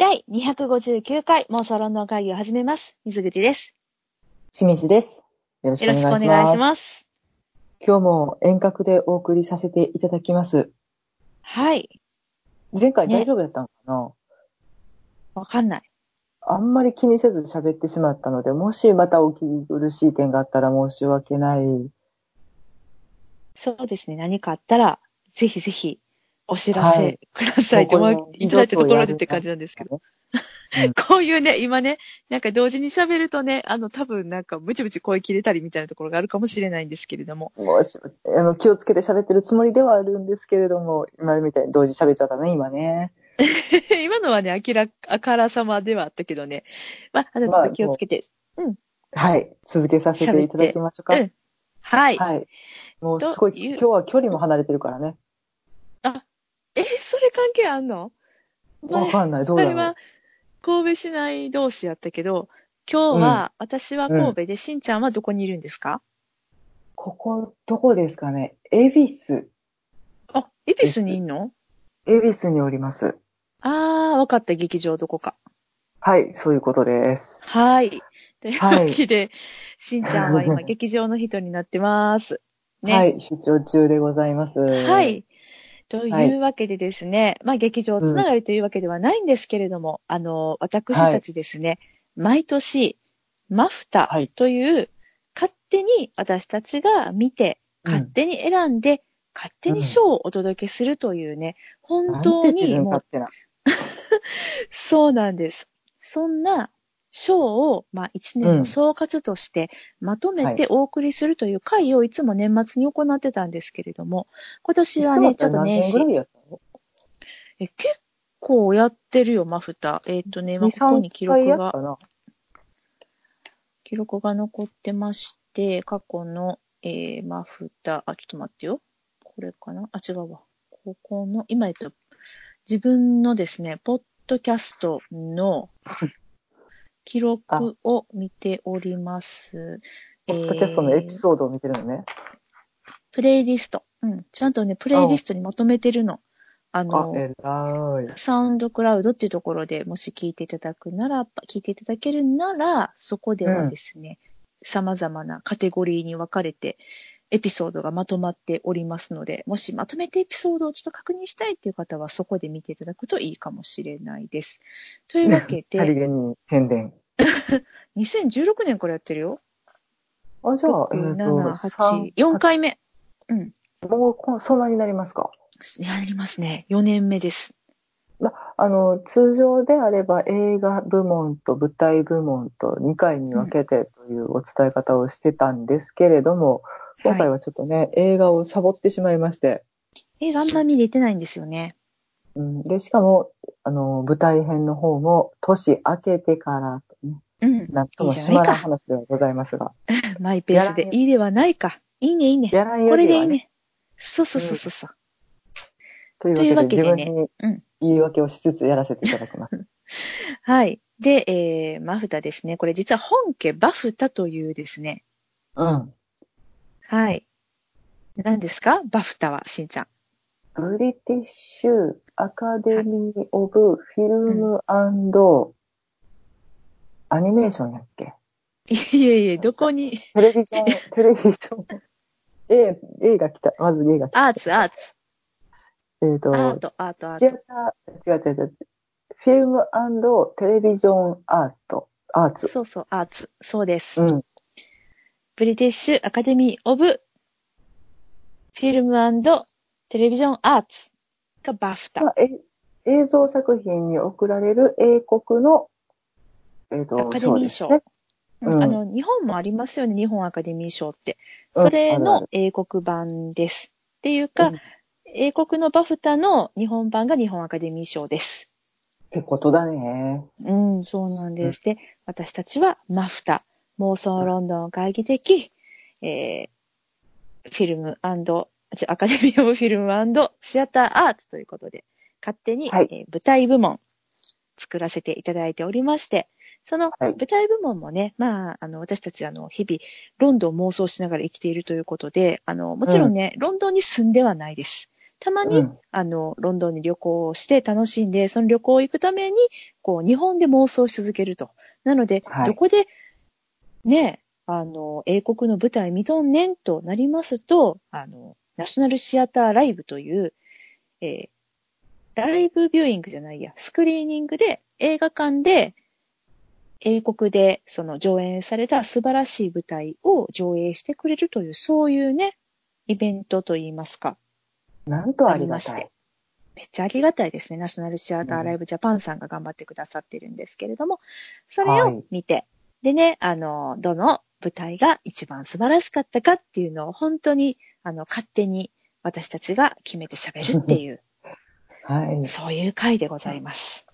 第259回妄想論論会議を始めます。水口です。清水です。よろしくよろお願いします。しくお願いします。今日も遠隔でお送りさせていただきます。はい。前回ね大丈夫だったのかな、わかんない。あんまり気にせず喋ってしまったので、もしまたお気苦しい点があったら申し訳ない。そうですね。何かあったら、ぜひぜひお知らせはいくださいって、もうこれもういただいたところでって感じなんですけど。ど。こういうね、今ね、なんか同時に喋るとね、あの、多分なんかムチムチ声切れたりみたいなところがあるかもしれないんですけれども。もしあの気をつけて喋ってるつもりではあるんですけれども、今みたいに同時喋っちゃったね、今ね。今のはね、明らあからさまではあったけどね。まあ、あの、ちょっと気をつけて。はい。続けさせていただきましょうか。うんはい。はい。もうすごい、今日は距離も離れてるからね。え、それ関係あんの？わかんないどうは神戸市内同士やったけど、今日は、私は神戸で、しんちゃんはどこにいるんですか？ここ、どこですかね恵比寿。あ、恵比寿にいんの？恵比寿におります。あー、わかった、劇場どこか。はい、そういうことです。はい。というはいわけで、しんちゃんは今、劇場の人になってます。ね。はい、出張中でございます。は。はいというわけでですね、まあ劇場つながりというわけではないんですけれども、あの、私たちですね、毎年、マフタはい。という、勝手に私たちが見て、勝手に選んで、勝手に賞をお届けするというね、本当なんて自にもう。そうなんです。そんな賞を、まあ、一年の総括としてまとめてお送りするという会をいつも年末に行ってたんですけれども、今年はね、ちょっと年始え結構やってるよ、マフタ。えっ、とね、まあ、2、ここに記3回録が。記録が残ってまして、過去の、えー、マフタ、あ、ちょっと待ってよ。これかな？あ、違うわ。ここの、今言った、自分のですね、ポッドキャストの 記録を見ております。ポッドキャストのエピソードを見てるのね。プレイリスト。うん。ちゃんとね、プレイリストにまとめてるの。ああの、、えらい。サウンドクラウドっていうところでもし聞いていただくなら、聞いていただけるなら、そこではですね、様々なカテゴリーに分かれて、エピソードがまとまっておりますので、もしまとめてエピソードをちょっと確認したいっていう方は、そこで見ていただくといいかもしれないです。というわけ さりで、げに宣伝。2016年からやってるよ。あ、じゃあ、え6、っ、7、と、8、4回目。うん。もうそんなになりますか？やりますね。4年目です。あの、通常であれば映画部門と舞台部門と2回に分けてというお伝え方をしてたんですけれども、今回ははちょっとね、映画をサボってしまいまして、い。映画あんま見れてないんですよね。うん、で、しかも、あの、舞台編の方も年明けてからうん。なんともいいじゃないかしまらん話ではございますが、マイペースでいいではないか。いいね、いいね。やらんよこれりはいね、でいね。そうそうそうそうそう。というというわわけでね自分にうん言い訳をしつつやらせていただきます。はい。で、えー、マフタですね。これ実は本家バフタというですね。うん。はい。何ですか？バフタは、しんちゃん。ブリティッシュアカデミー・オブ・フィルム・アニメーションやっけ？いえいえ、どこに、テレビジョン、テレビジョン。A、A が来た。まず A が来た。アーツ、アーツ、えっ、と、アート、アート、アート。違う違う違う。フィルムテレビジョンアート。アーツ。そうそう、アーツ。そうです。うん。ブリティッシュアカデミーオブフィルムテレビジョンアーツがバフタ。映像作品に贈られる英国の、えっ、と、アカデミー賞そうんあの、日本もありますよね、日本アカデミー賞って。うんそれの英国版です。っていうか、うん英国のバフタの日本版が日本アカデミー賞です。ってことだね。うん、そうなんです。で、私たちはマフタ、妄想ロンドン会議的、えー、フィルムちアカデミー・オブ・フィルムシアター・アーツということで、勝手に、はいえー舞台部門作らせていただいておりまして、そのはい舞台部門もね、まあ、あの、私たち、あの、日々、ロンドンを妄想しながら生きているということで、あの、もちろんね、ロンドンに住んではないです。たまに、うんあの、ロンドンに旅行をして楽しんで、その旅行行くために、こう、日本で妄想し続けると。なので、はいどこで、ね、あの、英国の舞台見とんねんとなりますと、あの、ナショナルシアターライブという、えーライブビューイングじゃないや、スクリーニングで、映画館で、英国でその上演された素晴らしい舞台を上映してくれるという、そういうね、イベントといいますか、なんとありましたてい。。めっちゃありがたいですね。ナショナルシアターライブジャパンさんが頑張ってくださってるんですけれども、それを見て、でね、あの、どの舞台が一番素晴らしかったかっていうのを本当に、あの、勝手に私たちが決めて喋るっていう、はい。そういう回でございます。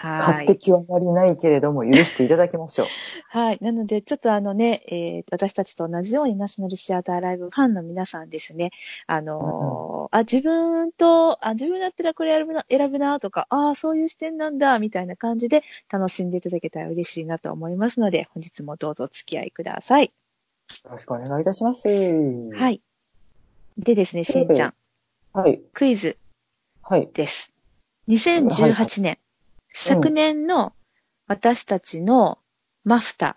は勝手い。極まりないけれども、許していただきましょう。はい。なので、ちょっとあのね、えー私たちと同じようにナショナルシアターライブファンの皆さんですね、あのーあ、自分と、あ、自分だったらこれ選ぶな、選ぶなとか、ああ、そういう視点なんだ、みたいな感じで楽しんでいただけたら嬉しいなと思いますので、本日もどうぞお付き合いください。よろしくお願いいたします。は。はいい。でですね、しんちゃん、はい。クイズはい。です。2018年、昨年の私たちのマフタ、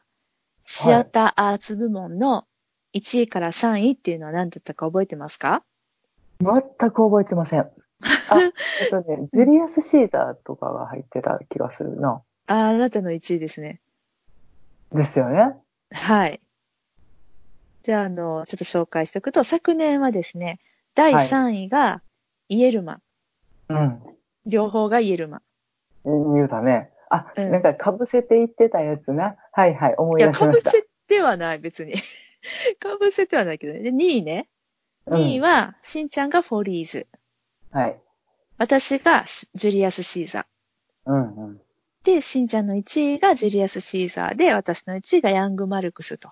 シアターアーツ部門の1位から3位っていうのは何だったか覚えてますか？全く覚えてません。あ、えっとね、ジュリアス・シーザーとかが入ってた気がするな。ああ、あなたの1位ですね。ですよね。はい。じゃあ、あの、ちょっと紹介しておくと、昨年はですね、第3位がイエルマ。うん。両方がイエルマ。言うたね。あ、うんなんか被せて言ってたやつな。はいはい、思いいや、出しました。かぶせてはない、別に。かぶせてはないけどね。で、2位ね。うん2位は、しんちゃんがフォーリーズ。はい。私がシジュリアス・シーザー。うんうん。で、しんちゃんの1位がジュリアス・シーザーで、私の1位がヤング・マルクスと。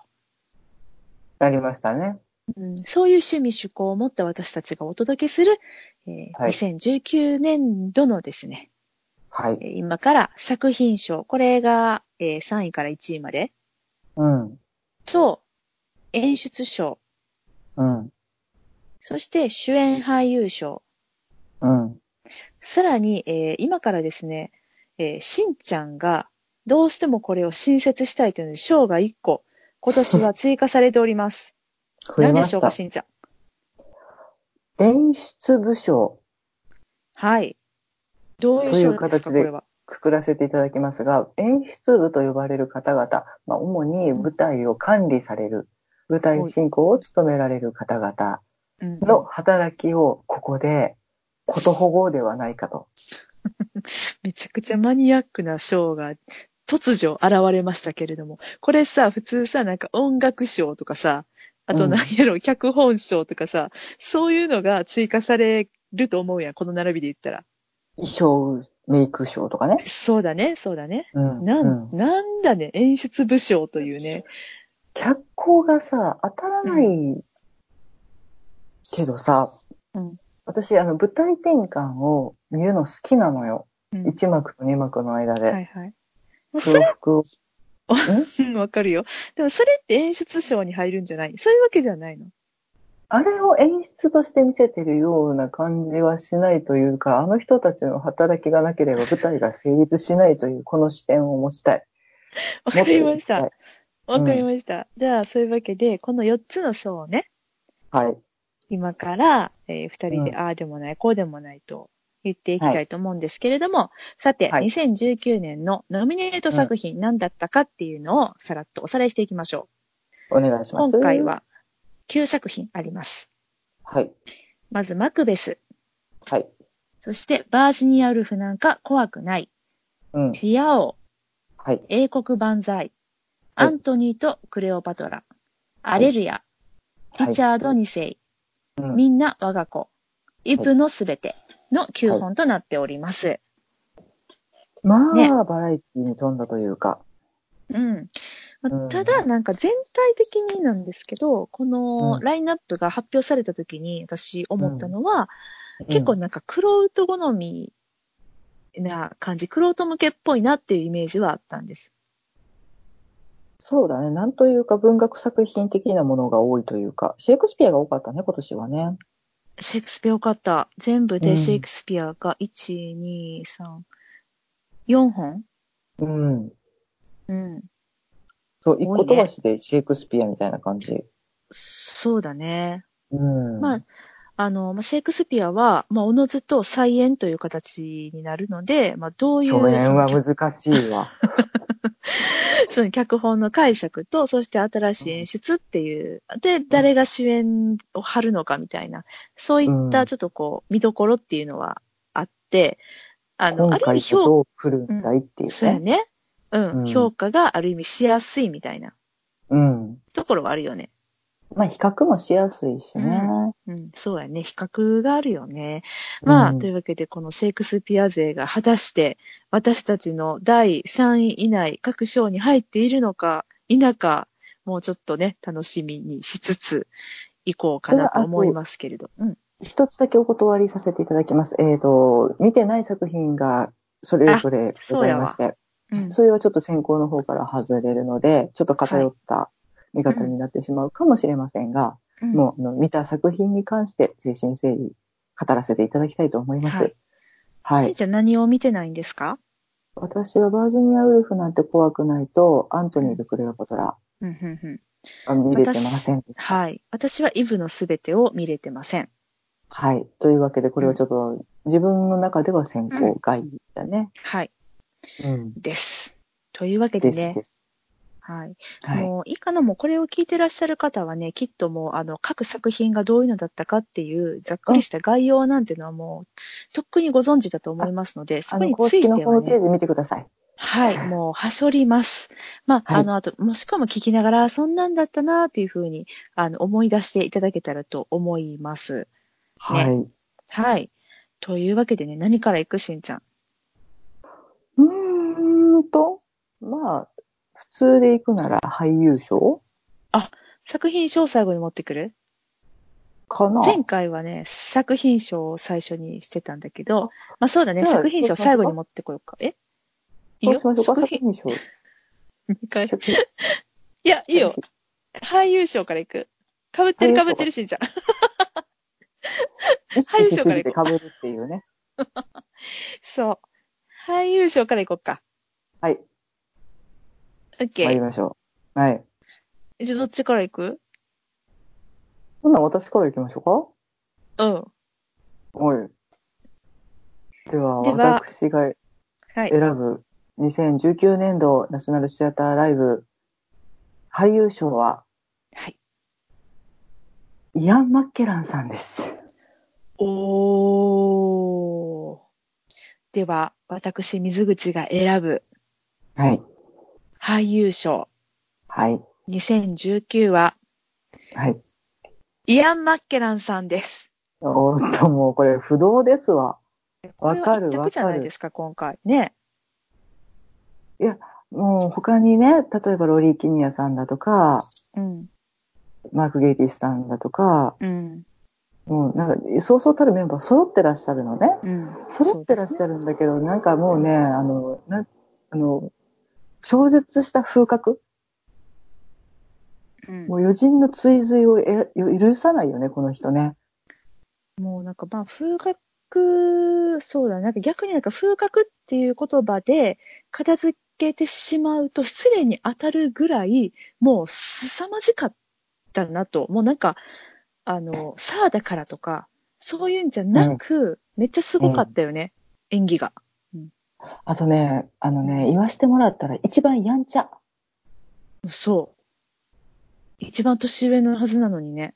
なりましたね。うん、そういう趣味趣向を持った私たちがお届けする、えーはい2019年度のですね、はい。えー今から作品賞、これが、えー3位から1位まで、うん。と、演出賞、うん。そして主演俳優賞、うん。さらに、えー今からですね、えーしんちゃんがどうしてもこれを新設したいというので、賞が1個、今年は 追加されております。何でしょうか、た。しんちゃん。演出部賞、はい。どういう賞ですか。くくらせていただきますが、演出部と呼ばれる方々、まあ、主に舞台を管理される、舞台進行を務められる方々うんの働きをここで、ことほごうではないかと。めちゃくちゃマニアックな賞が突如現れましたけれども、これさ、普通さ、なんか音楽賞とかさ、あとうん何やろ、脚本賞とかさ、そういうのが追加されると思うやん、この並びで言ったら。衣装、メイク賞とかね。そうだね、そうだね。うん。なん、うんなんだね、演出部賞というね。脚光がさ、当たらないけどさ、うん私、あの、舞台転換を見るの好きなのよ。うん1幕と2幕の間で。はいはい。それ、黒服を。うんわかるよ。でもそれって演出賞に入るんじゃない？そういうわけじゃないの？あれを演出として見せてるような感じはしないというか、あの人たちの働きがなければ舞台が成立しないというこの視点を持ちたい。わかりました。わかりました。じゃあ、そういうわけで、この4つの賞をね、はい。今から、えー二人で、うんああでもない、こうでもないと言っていきたいと思うんですけれども、さて、はい2019年のノミネート作品何だったかっていうのをさらっとおさらいしていきましょお願いしう。ます。今回。は9作品あります。はい。まず、マクベス。はい。そして、バージニア・ウルフなんか怖くない。うん。フィア王。はい。英国万歳。アントニーとクレオパトラ。アレルヤ。リチャード2世。うんみんな我が子。イプのすべての9本となっております。まあ、ねバラエティに富んだというか。うん。まあうんただ、なんか全体的になんですけど、このうんラインナップが発表された時に私思ったのは、うん結構なんかクロウト好みな感じ、クロウト向けっぽいなっていうイメージはあったんです。そうだね。なんというか文学作品的なものが多いというか、シェイクスピアが多かったね、今年はね。シェイクスピアよかった。全部うんでシェイクスピアが1、2、3、4本？うん。うん。そう、一個飛ばしでシェイクスピアみたいな感じ。そうだね。うん。まあ、あの、まあシェイクスピアは、まあ、おのずと再演という形になるので、まあ、どういう初演は難しいわ。その脚本の解釈と、そして新しい演出っていう、で、誰が主演を張るのかみたいな、そういったちょっとこう、見どころっていうのはあって、あの、ある意味評とどう来るんだいっていうね。そうやね。うん、うん評価がある意味しやすいみたいなうん。ところはあるよね。まあ、比較もしやすいしね。うん、そうやね。比較があるよね。まあ、うんというわけで、このシェイクスピア勢が果たして、私たちの第3位以内、各賞に入っているのか否か、もうちょっとね、楽しみにしつつ、いこうかなと思いますけれど。うん。一つだけお断りさせていただきます。えっ、と、見てない作品がそれぞれございまして、うん。それはちょっと選考の方から外れるので、ちょっと偏った見方になってしまうかもしれませんが、うんもうあの見た作品に関して精神整理語らせていただきたいと思います。ははいい。しんちゃん何を見てないんですか？私はバージニアウルフなんて怖くないと、アントニーとクレオパトラ、うん、うん、うん。あ見れてません。はい。私はイブのすべてを見れてません。はい。というわけで、これはちょっと自分の中では選考外だね。はい。うん。です。というわけでねで、す。はい。はい。もういいかな、もうこれを聞いてらっしゃる方はね、きっともう、あの、各作品がどういうのだったかっていう、ざっくりした概要なんていうのはもう、とっくにご存知だと思いますので、そこに公ついてはね式のホームペー、ジ見てください。はい、もう、はしょります。まあ、はいあの、あと、もしくはも聞きながら、そんなんだったなっていうふうに、あの、思い出していただけたらと思います。はい。はい。というわけでね、何から行くしんちゃん。うーんと、まあ、普通で行くなら俳優賞？作品賞を最後に持ってくる？かな前回はね、作品賞を最初にしてたんだけど、まあそうだね、作品賞を最後に持ってこようか。え？いいよ 作品、賞。二回作品いや、いいよ。俳優賞からいく。かぶってるかぶってるしんちゃん。意識しすぎて被るっていうね。そう。俳優賞からいこうか。はい。オッケー。参りましょう。はい。じゃあどっちからいく？ほな、私から行きましょうん。うか。はい。では、では私がはい。選ぶ2019年度ナショナルシアターライブ俳優賞は？はい。イアン・マッケランさんです。おー。では、私、水口が選ぶはい。俳優賞はい。2019は、はい。イアン・マッケランさんです。おーっと、もうこれ不動ですわ。わかるこれは一択じゃないですか、今回。ね。もう他にね、例えばロリー・キニアさんだとか、うん。マーク・ゲイティスさんだとか、うん。もうなんか、そうそうたるメンバー揃ってらっしゃるのね。うん。揃ってらっしゃるんだけど、なんかもうね、あの、な、あの、超絶した風格？うんもう余人の追随をえ許さないよね、この人ね。もうなんかまあ風格、そうだね。なんか逆になんか風格っていう言葉で片付けてしまうと失礼に当たるぐらい、もう凄まじかったなと。もうなんか、あの、さあだからとか、そういうんじゃなく、めっちゃすごかったよね。演技が。あとね、あのね、言わしてもらったら一番やんちゃ。そう。一番年上のはずなのにね。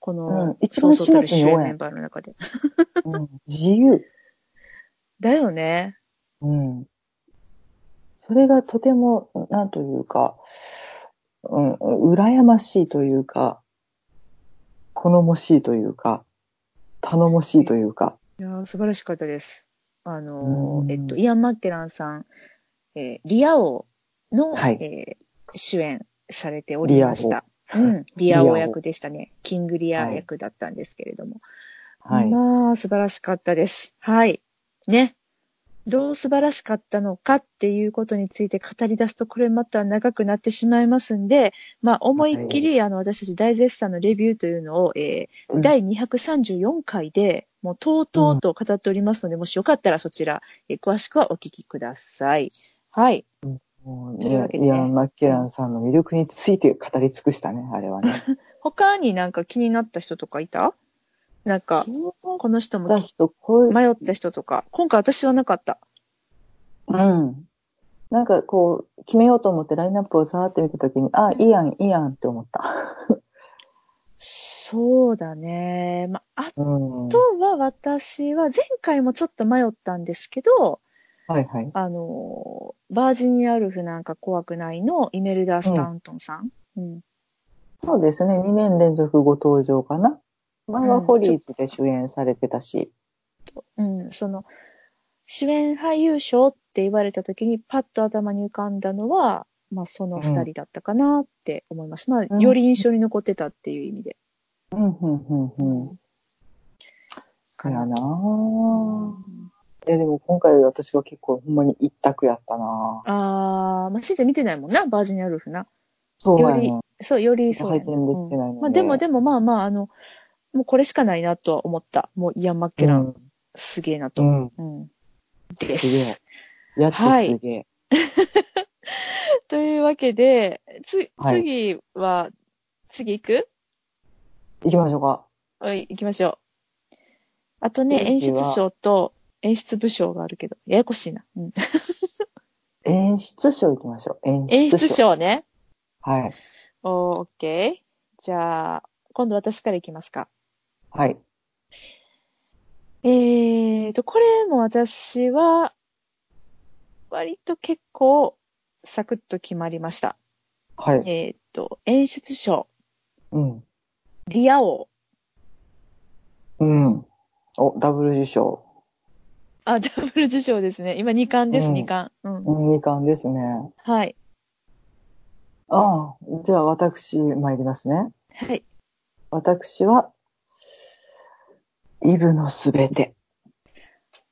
こうんの、一番そうそうたる始末に多い主演メンバーの中で。うん、自由。だよね。うん。それがとても、なんというか、うん、羨ましいというか、好もしいというか、頼もしいというか。いやー素晴らしかったです。あのえっと、イアン・マッケランさん、えーリア王の、はいえー主演されておりました。うん、リア王役でしたね。キングリア役だったんですけれども。はい。まあ、素晴らしかったです。はい。ね。どう素晴らしかったのかっていうことについて語り出すと、これまた長くなってしまいますんで、まあ、思いっきり、あの、私たち大絶賛のレビューというのを、えー、第234回で、もう、とうとうと語っておりますので、もしよかったらそちら、えー詳しくはお聞きください。はい。もうというわけでねイアン・マッケランさんの魅力について語り尽くしたね、あれはね。他になんか気になった人とかいた？なんか、この人も迷った人とか。今回私はなかった。うん。なんかこう、決めようと思ってラインナップをさーって見たときに、あ、いいやん、いいやんって思った。そうだね。まあ。とは私は前回もちょっと迷ったんですけど、はいはい。あの、バージニア・ウルフなんか怖くないのイメルダー・スタウントンさん。うん。そうですね、2年連続ご登場かな。前はホリーズで主演されてたし。うん、その、主演俳優賞って言われた時にパッと頭に浮かんだのは、まあその二人だったかなって思います。まあ、うんより印象に残ってたっていう意味で。うん、うん、うん、うん。そやなぁ。え、でも今回私は結構ほんまに一択やったなぁ。あー、まあ、しんちゃん見てないもんな、バージニア・ウルフな。そうやよりね。そう、よりそうできてないうんまあでもでもまあまあ、あの、もうこれしかないなとは思った。もうイアン・マッケラン、すげえなと。うん。うん。うん。ですげえ。やっはいてすげえ。というわけで、つ、はい次は、次行く？行きましょうか。はい、行きましょう。あとね、演出賞と演出部賞があるけど、ややこしいな。うん、演出賞行きましょう。演演出出賞。賞ね。はい。おー、オッケー。じゃあ、今度私から行きますか。はい。えーと、これも私は、割と結構、サクッと決まりました。はい。えーと、演出賞、うん。リア王。うん。お、ダブル受賞。あ、ダブル受賞ですね。今2冠です、うん2冠。うん。うん、二冠ですね。はい。ああ、じゃあ私参りますね。はい。私は、イブのすべて。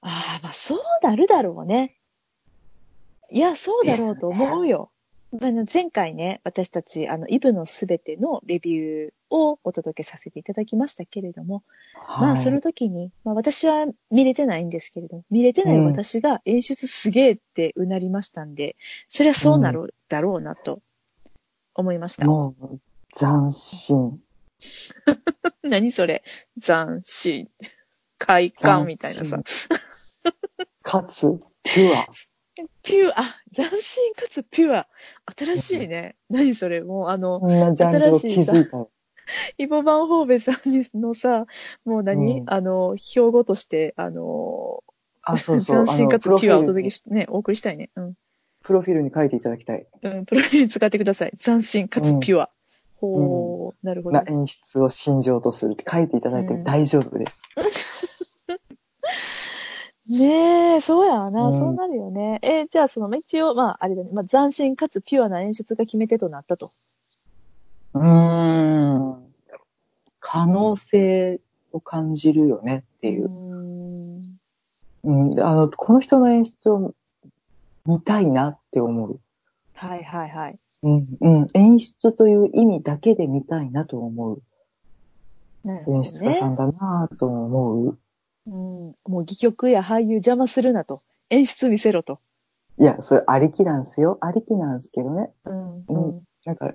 ああ、まあそうなるだろうね。いや、そうだろうと思うよ。あの前回ね、私たち、あの、イブのすべてのレビューをお届けさせていただきましたけれども、まあ、その時に、まあ、私は見れてないんですけれども、見れてない私が演出すげえってうなりましたんで、そりゃそうなるだろうなと思いました。もう、斬新。何それ？斬新。快感みたいなさ。かつ、ピュア。ピュア、あ、斬新かつピュア。新しいね。何それ？もうあの、こんなジャンルを気づいたよ。イボ・バンホーベさんのさ、もう何、うんあの、標語として、あの、あ、そうそう。斬新かつピュアをお届けプして、ね、お送りしたいね。うん。ロフィールに書いていただきたい。うん、プロフィールに使ってください。斬新かつピュア。ほう、なるほどな。演出を心情とするって書いていただいてうん大丈夫です。ねえ、そうやな、うんそうなるよね。えじゃあその、まあ一応、まあ、あれだね、まあ、斬新かつピュアな演出が決め手となったと。うーん。可能性を感じるよねっていうう。ん。うん、あの、この人の演出を見たいなって思う。はいはいはい。うん、うん。演出という意味だけで見たいなと思う。なるほど演出家さんね。だなと思う。うん。もう戯曲や俳優邪魔するなと。演出見せろと。いや、それありきなんですよ。ありきなんですけどね。うん。うんなんか、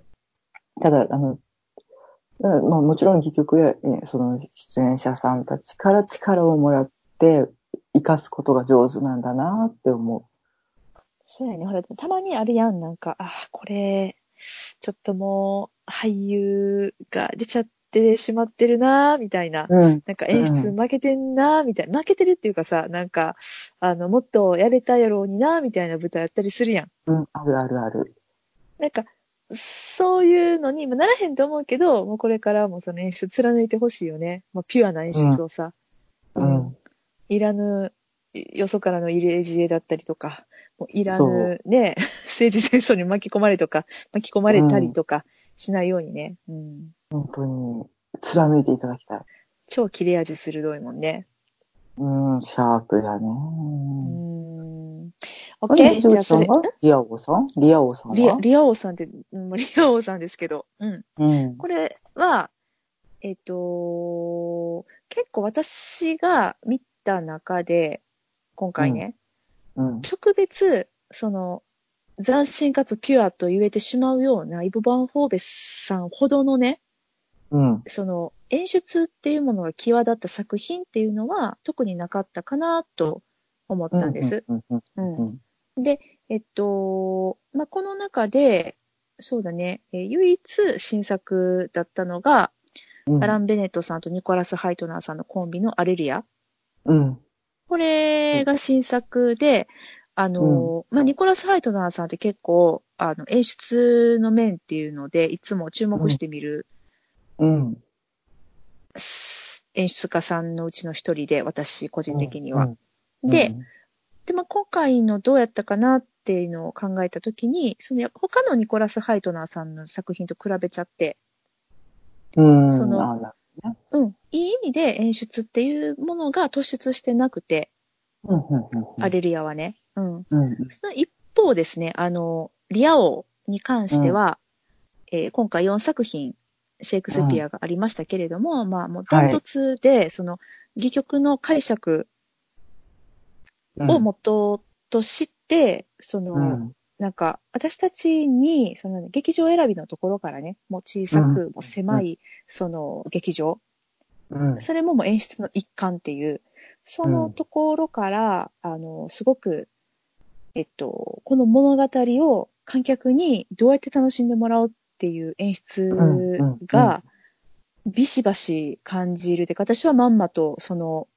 ただ、あの、うんまあ、もちろん戯曲や、えーその出演者さんたちから力をもらって生かすことが上手なんだなって思そうやね。ほら、たまにあるやん。なんか、あ、これ、ちょっともう、俳優が出ちゃってしまってるなみたいな。う。うん。なんか演出負けてんなみたいな。負けてるっていうかさ、なんか、あの、もっとやれたやろうになみたいな舞台やったりするやん。うん、あるあるある。なんか、そういうのに、まあ、ならへんと思うけど、もうこれからもその演出貫いてほしいよね。まあ、ピュアな演出をさ。うん。いらぬ、よそからの入れ知恵だったりとか、もういらぬね、政治戦争に巻き込まれとか、巻き込まれたりとかしないようにね。うん。本当に貫いていただきたい。超切れ味鋭いもんね。うん、シャープだね。うーん。オッケーじゃあそれ、がリア王さん？リア王さんは？リア、リア王さんって、うんリア王さんですけど、うん。うん。これは、えっ、と、結構私が見た中で、今回ね、うん。特別、その、斬新かつピュアと言えてしまうようなイボ・バンホーベスさんほどのね、うん。その演出っていうものが際立った作品っていうのは特になかったかなと思ったんです。うん。うん。うんうん。で、えっと、まあ、この中で、そうだね、えー唯一新作だったのが、うん。アラン・ベネットさんとニコラス・ハイトナーさんのコンビのアレリア。うん。これが新作で、あの、まあ、ニコラス・ハイトナーさんって結構、あの、演出の面っていうので、いつも注目してみる、うん。演出家さんのうちの一人で、私個人的には。うん。で、で、まあ、今回のどうやったかなっていうのを考えたときに、その他のニコラス・ハイトナーさんの作品と比べちゃって、うん。そのうん、いい意味で演出っていうものが突出してなくて、うん。うん。うん。アレリアはね。うん。うん。その一方ですね、あの、リア王に関しては、えー今回4作品、シェイクスピアがありましたけれども、まあもうダントツで、その、戯曲の解釈うん。を元として、その、うん。なんか、私たちに、その、劇場選びのところからね、もう小さうんく、もう狭い、その、劇場、うん。それももう演出の一環っていう、そのところから、あの、すごく、えっと、この物語を観客にどうやって楽しんでもらおうっていう演出うんうんが、ビシバシ感じるで、私はまんまとその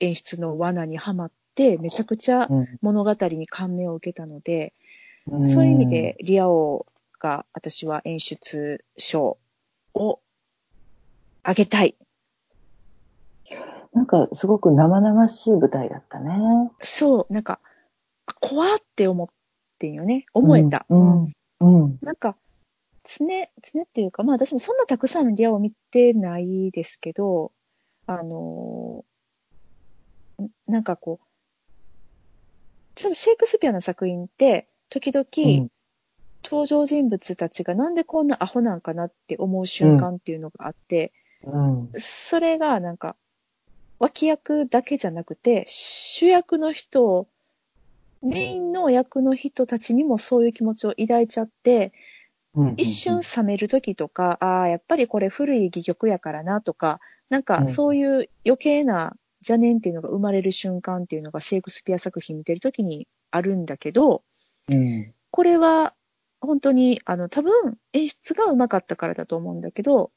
演出の罠にはまって、めちゃくちゃうん。物語に感銘を受けたので、うん。そういう意味で、リア王が私は演出賞をあげたい。なんか、すごく生々しい舞台だったね。そう、なんか、あ怖って思ってんよね。思えた。うん。うん。なんか、常、常っていうか、まあ私もそんなたくさんのリアを見てないですけど、あのーんなんかこう、ちょっとシェイクスピアの作品って、時々、うん登場人物たちがなんでこんなアホなんかなって思う瞬間っていうのがあって、うん。それがなんか、脇役だけじゃなくて、主役の人を、メインの役の人たちにもそういう気持ちを抱いちゃって、うん。一瞬冷める時とか、ああ、やっぱりこれ古い戯曲やからなとか、なんかうんそういう余計な邪念っていうのが生まれる瞬間っていうのがシェイクスピア作品見てる時にあるんだけど、うん。これは本当に、あの、多分演出が上手かったからだと思うんだけど、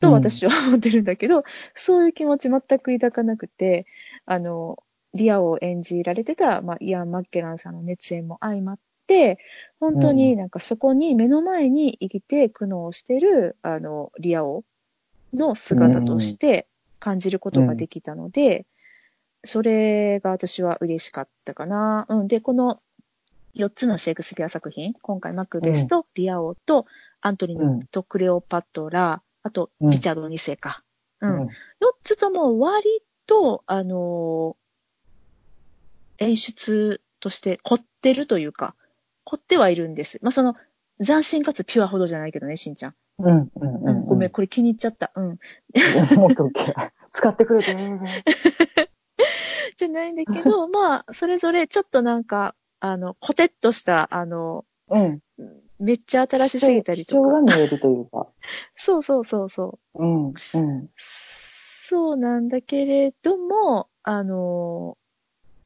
と私は思ってるんだけど、そういう気持ち全く抱かなくて、あの、リアを演じられてた、まあ、イアン・マッケランさんの熱演も相まって、本当になんかそこに目の前に生きて苦悩してる、あの、リアオの姿として感じることができたので、それが私は嬉しかったかな。うん。で、この4つのシェイクスピア作品、今回マクベスとリア王とアントニうんーとクレオパトラ、あとうんリチャード2世か。う。うんん。4つとも割と、あのー演出として凝ってるというか、凝ってはいるんです。まあ、その、斬新かつピュアほどじゃないけどね、しんちゃん。うん。うん。う。うんん。ごめん、これ気に入っちゃった。うん。もっと OK 使ってくれてね。じゃないんだけど、まあ、それぞれちょっとなんか、あの、コテッとした、あの、うん。めっちゃ新しすぎたり主張とか。が見えるというか。そうそうそうそう。うん。うん。そうなんだけれども、あの、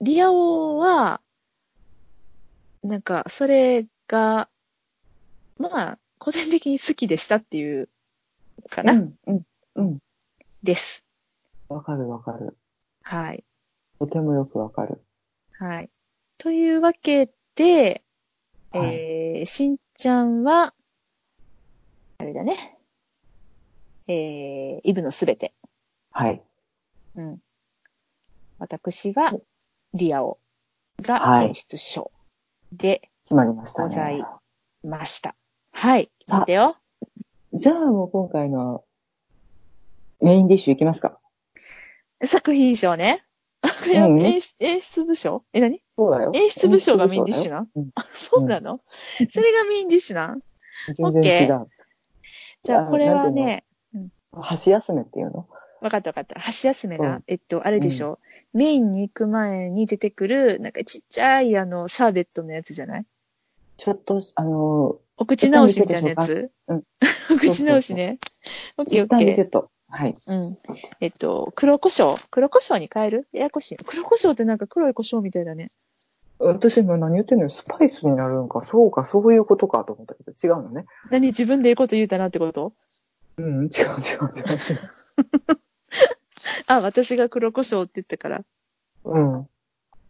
リアオは、なんか、それが、まあ、個人的に好きでしたっていう、かな、うん。うん。うん。です。わかるわかる。はい。とてもよくわかる。はい。というわけで、はいえー、しんちゃんは、あれだね。えー、イブのすべて。はい。うん。私は、リアオがはい演出賞で決まりましたございね。ました。はい。さてよ。じゃあもう今回のメインディッシュいきますか。作品賞ね。うん 演出演出部賞？え、何？そうだよ。演出部署がメインディッシュな？んうんあ、そうなの？それがメインディッシュな？ん全然違う。じゃあ、これはね、箸休めっていうの？わかったわかった。箸休めな。うんえっと、あれでしょ、メインに行く前に出てくる、なんかちっちゃい、あの、シャーベットのやつじゃない？ちょっと、あのお口直しみたいなやつ？うん。お口直しね。オッケーオッケー。リセット。はい。うん。えっと、黒胡椒？黒胡椒に変える？ややこしい。黒胡椒ってなんか黒い胡椒みたいだね。私今何言ってんのよ。スパイスになるんか。そうか、そういうことかと思ったけど、違うのね。何自分でいいこと言うたなってこと？うん、違う違う違う違う。あ、私が黒胡椒って言ったから。うん。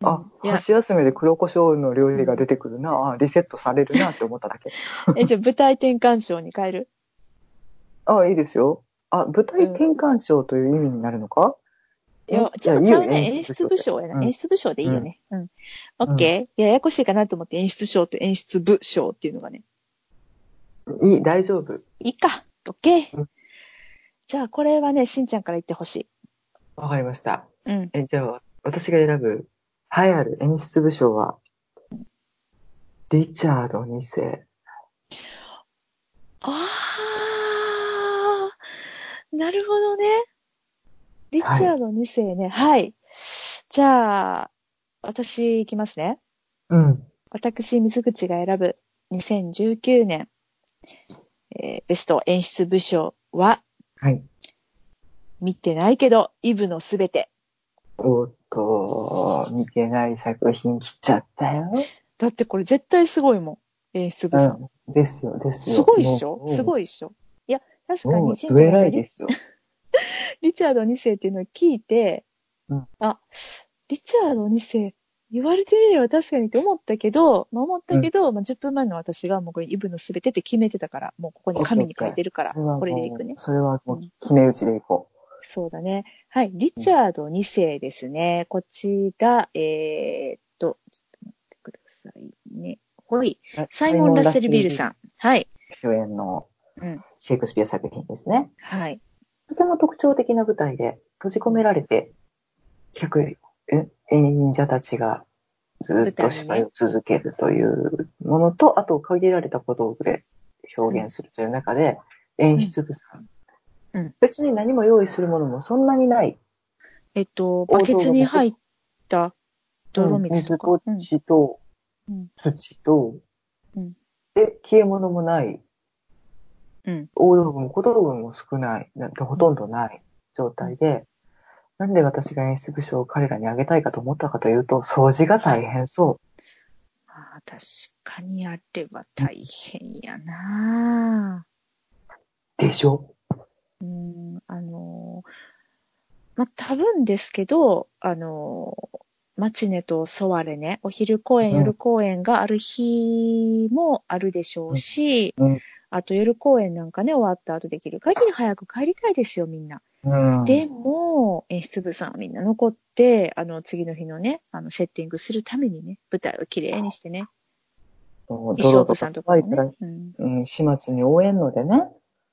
あ箸休めで黒胡椒の料理が出てくるな。あ、リセットされるなって思っただけ。え、じゃあ舞台転換賞に変える？あ、いいですよ。あ、舞台転換賞という意味になるのか、いや、演ちょっとちゃうね。演出部賞やな。うん演出部賞でいいよね。うん。オッケー。ややこしいかなと思って演出賞と演出部賞っていうのがね。いい、大丈夫。いいか。オッケーうん。じゃあ、これはね、しんちゃんから言ってほしい。わかりました。うん。え、じゃあ、私が選ぶ、栄えある演出部賞は、リチャード2世。あー、なるほどね。リチャード2世ね。はい。じゃあ、私行きますね。うん。私、水口が選ぶ2019年、えーベスト演出部賞は、はい。見てないけど、イブのすべて。おっと、見てない作品来ちゃったよ。だってこれ絶対すごいもん。演出部さん。うん。ですよ、ですよ。すごいっしょ？すごいっしょ？いや、確かに、どえらいですよ。リチャード2世っていうのを聞いて、うんあ、リチャード2世、言われてみれば確かにって思ったけど、まあ、思ったけど、まあ、10分前の私がもうこれイブのすべてって決めてたから、もうここに紙に書いてるから、これでいくね。それはもう、決め打ちでいこそうだね。はい。リチャード2世ですね。こちら、えー、っと、ちょっと待ってくださいね。ほい。う。サイモン・ラッセルビルさん。はい。主演のうん。シェイクスピア作品ですね。はい。とても特徴的な舞台で閉じ込められて、客、え演者たちがずっと芝居を続けるというものと、あと限られた小道具で表現するという中で、演出部さん。うん別に何も用意するものもそんなにない。えっと、バケツに入った泥水とか。うん。水と土と、うん。土と、うん。で、消え物もない。うん。大道具も小道具も少ない。なんてほとんどない。状態で、なんで私が演出部署を彼らにあげたいかと思ったかというと、掃除が大変そああ、確かにあれば大変やなう。でしょ？うーん、あのーまあ、多分ですけど、あのーマチネとソワレね、お昼公演、うん夜公演がある日もあるでしょうし、うんあと夜公演なんかね、終わった後できる限り早く帰りたいですよ、みんな。うん。でも、演出部さんはみんな残って、あの、次の日のね、あの、セッティングするためにね、舞台をきれいにしてね、衣装部さんとかね。うん。うん、始末に応援のでね、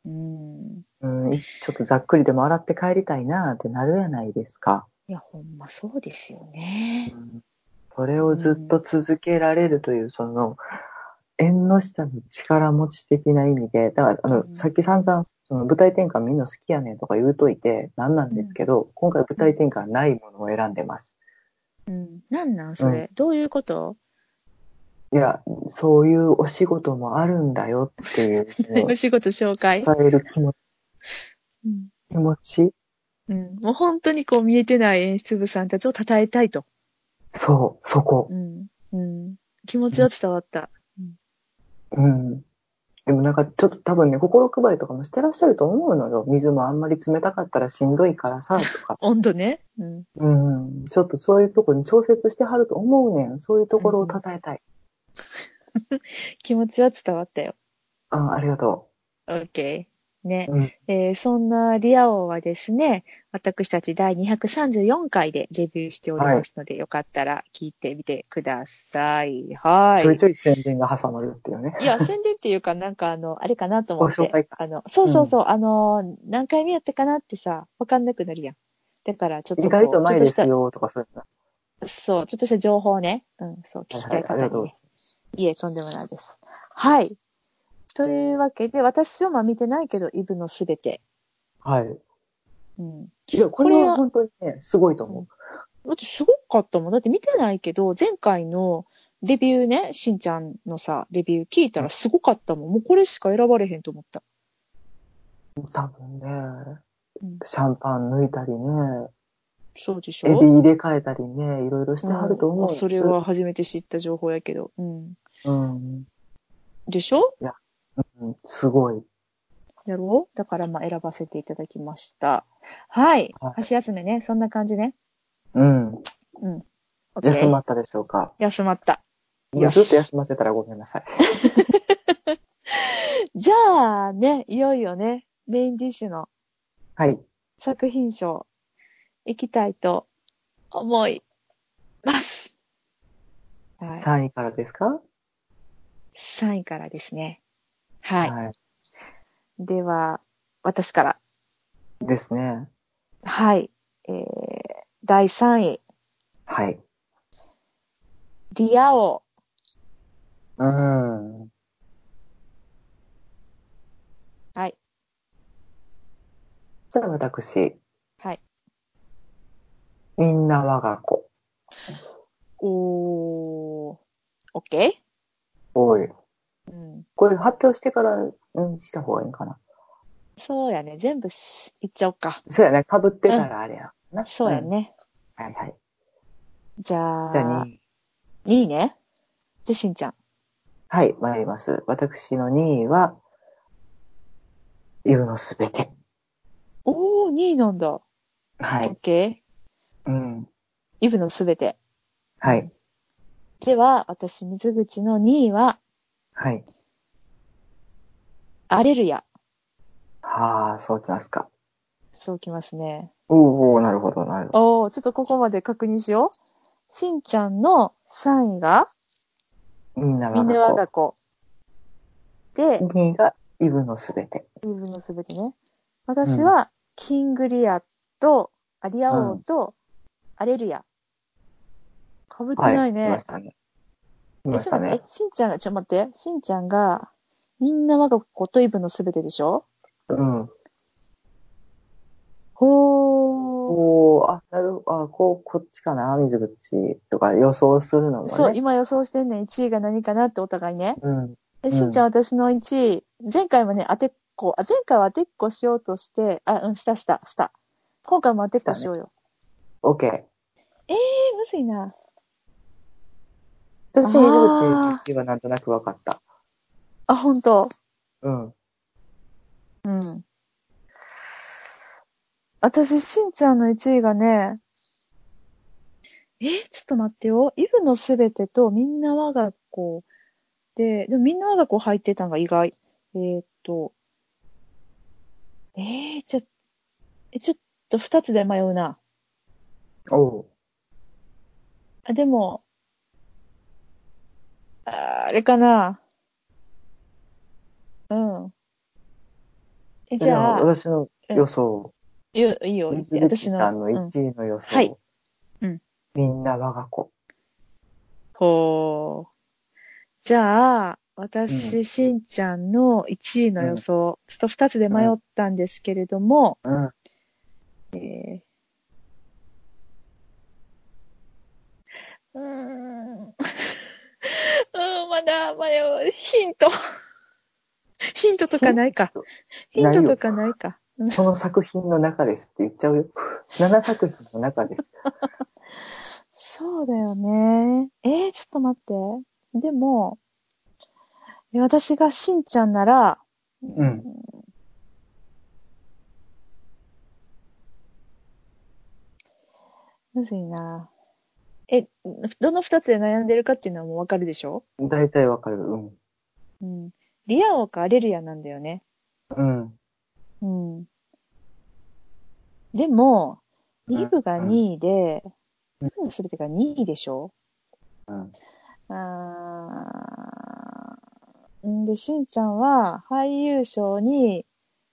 うん。うん、ちょっとざっくりでも洗って帰りたいなってなるやないですか。いや、ほんまそうですよね。それをずっと続けられるという、その、縁の下の力持ち的な意味で、だから、あの、うんさっき散々、その舞台転換みんな好きやねんとか言うといて、なんなんですけど、今回舞台転換ないものを選んでます。うん。なんなんそれ、どういうこと？いや、そういうお仕事もあるんだよっていう お仕事紹介伝える気持ち、うん。気持ちうん。もう本当にこう見えてない演出部さんたちを称えたいと。そう、そこう。ん。うん。気持ちは伝わった。うん。でもなんかちょっと多分ね、心配りとかもしてらっしゃると思うのよ。水もあんまり冷たかったらしんどいからさ、とか。温度ね。うん。うん。ちょっとそういうところに調節してはると思うねん。そういうところを称えたい。気持ちは伝わったよ。あありがと OK。ね。う。うん。えーそんなリア王はですね、私たち第234回でデビューしておりますので、よかったら聞いてみてください。はい。ちょいちょい宣伝が挟まるっていうね。いや、宣伝っていうか、なんかあの、あれかなと思ってご紹介。あの、そうそうそう、あの、何回目やったかなってさ、わかんなくなるやん。だから、ちょっと意外と前ですちょっとした、よとかそういうの。そう、ちょっとした情報ね。うん、そう、聞きたいはいはいありがとう方にね。いえ、とんでもないです。はい。というわけで、私はまあ見てないけど、イブのすべて。はい。うん。いや、これは本当にね、すごいと思だってすごかったもん。だって見てないけど、前回のレビューね、しんちゃんのさ、レビュー聞いたらすごかったもん。もうこれしか選ばれへんと思った。う。多分ね、うんシャンパン抜いたりね、そうでしょ？エビ入れ替えたりね、いろいろしてはると思う。うんそれは初めて知った情報やけど。うん。うん。でしょ？うん。すごい。やろう？だからまあ選ばせていただきました。はい。はい箸休めね。そんな感じね。うん。うん。休まったでしょうか？休まった。ずっと休まってたらごめんなさい。じゃあね、いよいよね、メインディッシュのはい。作品賞、行きたいと思います。はい。3位からですか？3位からですね。はい。はい。では、私から。ですね。はい。えー、第3位、はい。リア王。うん。はい。じゃあ私、はい。みんな我が子。おー。オッケおい。ーうん。これ発表してから、うん、した方がいいかな。そうやね。全部し、いっちゃおうか。そうやね。被ってたらあれやな。そうやね。うん。はいはい。じゃあ、じゃあ2位。2位ね。じゃあ、しんちゃん。はい、参ります。私の2位は、イブのすべて。おー、2位なんだ。はオッい。ケー。うん。イブのすべて。はい。では、私、水口の2位は、はい。アレルヤ。はあ、そうきますか。そうきますね。おーおーなるほど、なるほど。おー、ちょっとここまで確認しよう。しんちゃんの3位が、みんなみんな我が子。で子。、2位がイブのすべて。イブのすべてね。私は、キングリアと、アリア王と、アレルヤ。かぶってはい。ないねいまし。たね。ましたね。しんちゃんが、ちょっと待って。しんちゃんが、みんな我が子とイブのすべてでしょ？うん。ほー。おー、あ、なるほど。あ、こう、こっちかな？水口とか予想するのもね。そう、今予想してんねん。1位が何かなってお互いね。うん。で、うんしんちゃん私の1位、前回もね、当てっこ、あ、前回は当てっこしようとして、あ、うん、したした、した。今回も当てっこしようよ。オッケー。えー、むずいな。私、水あー口はなんとなく分かった。あ、ほんと。うん。うん。私、しんちゃんの1位がね、え、ちょっと待ってよ。イブのすべてとみんな我が子で、でもみんな我が子入ってたんが意外。えーっと、えー、ちょ、え、ちょっと二つで迷うな。おう。あ、でも、あれかな。うん。え、じじゃあ、私の予想。いいよ、いいよ、さんのうん1位の予想。はいうんみんな我が子。ほう。じゃあ、う私、しんちゃんの1位の予想、ちょっと2つで迷ったんですけれども、うん。えー、うーん。うーん、まだ迷う。ヒント。ヒントとかないか。ヒント？とかないか。うんその作品の中ですって言っちゃうよ。7作品の中です。そうだよね。えー、ちょっと待って。でも、え私がしんちゃんなら、うん。むずいな。え、どの二つで悩んでるかっていうのはもうわかるでしょ？大体わかる。うん。うん。リア王かアレルヤなんだよね。うん。うん。でも、うんイブが2位で、うんてが2位でしょ？うん。あーんで、しんちゃんは俳優賞に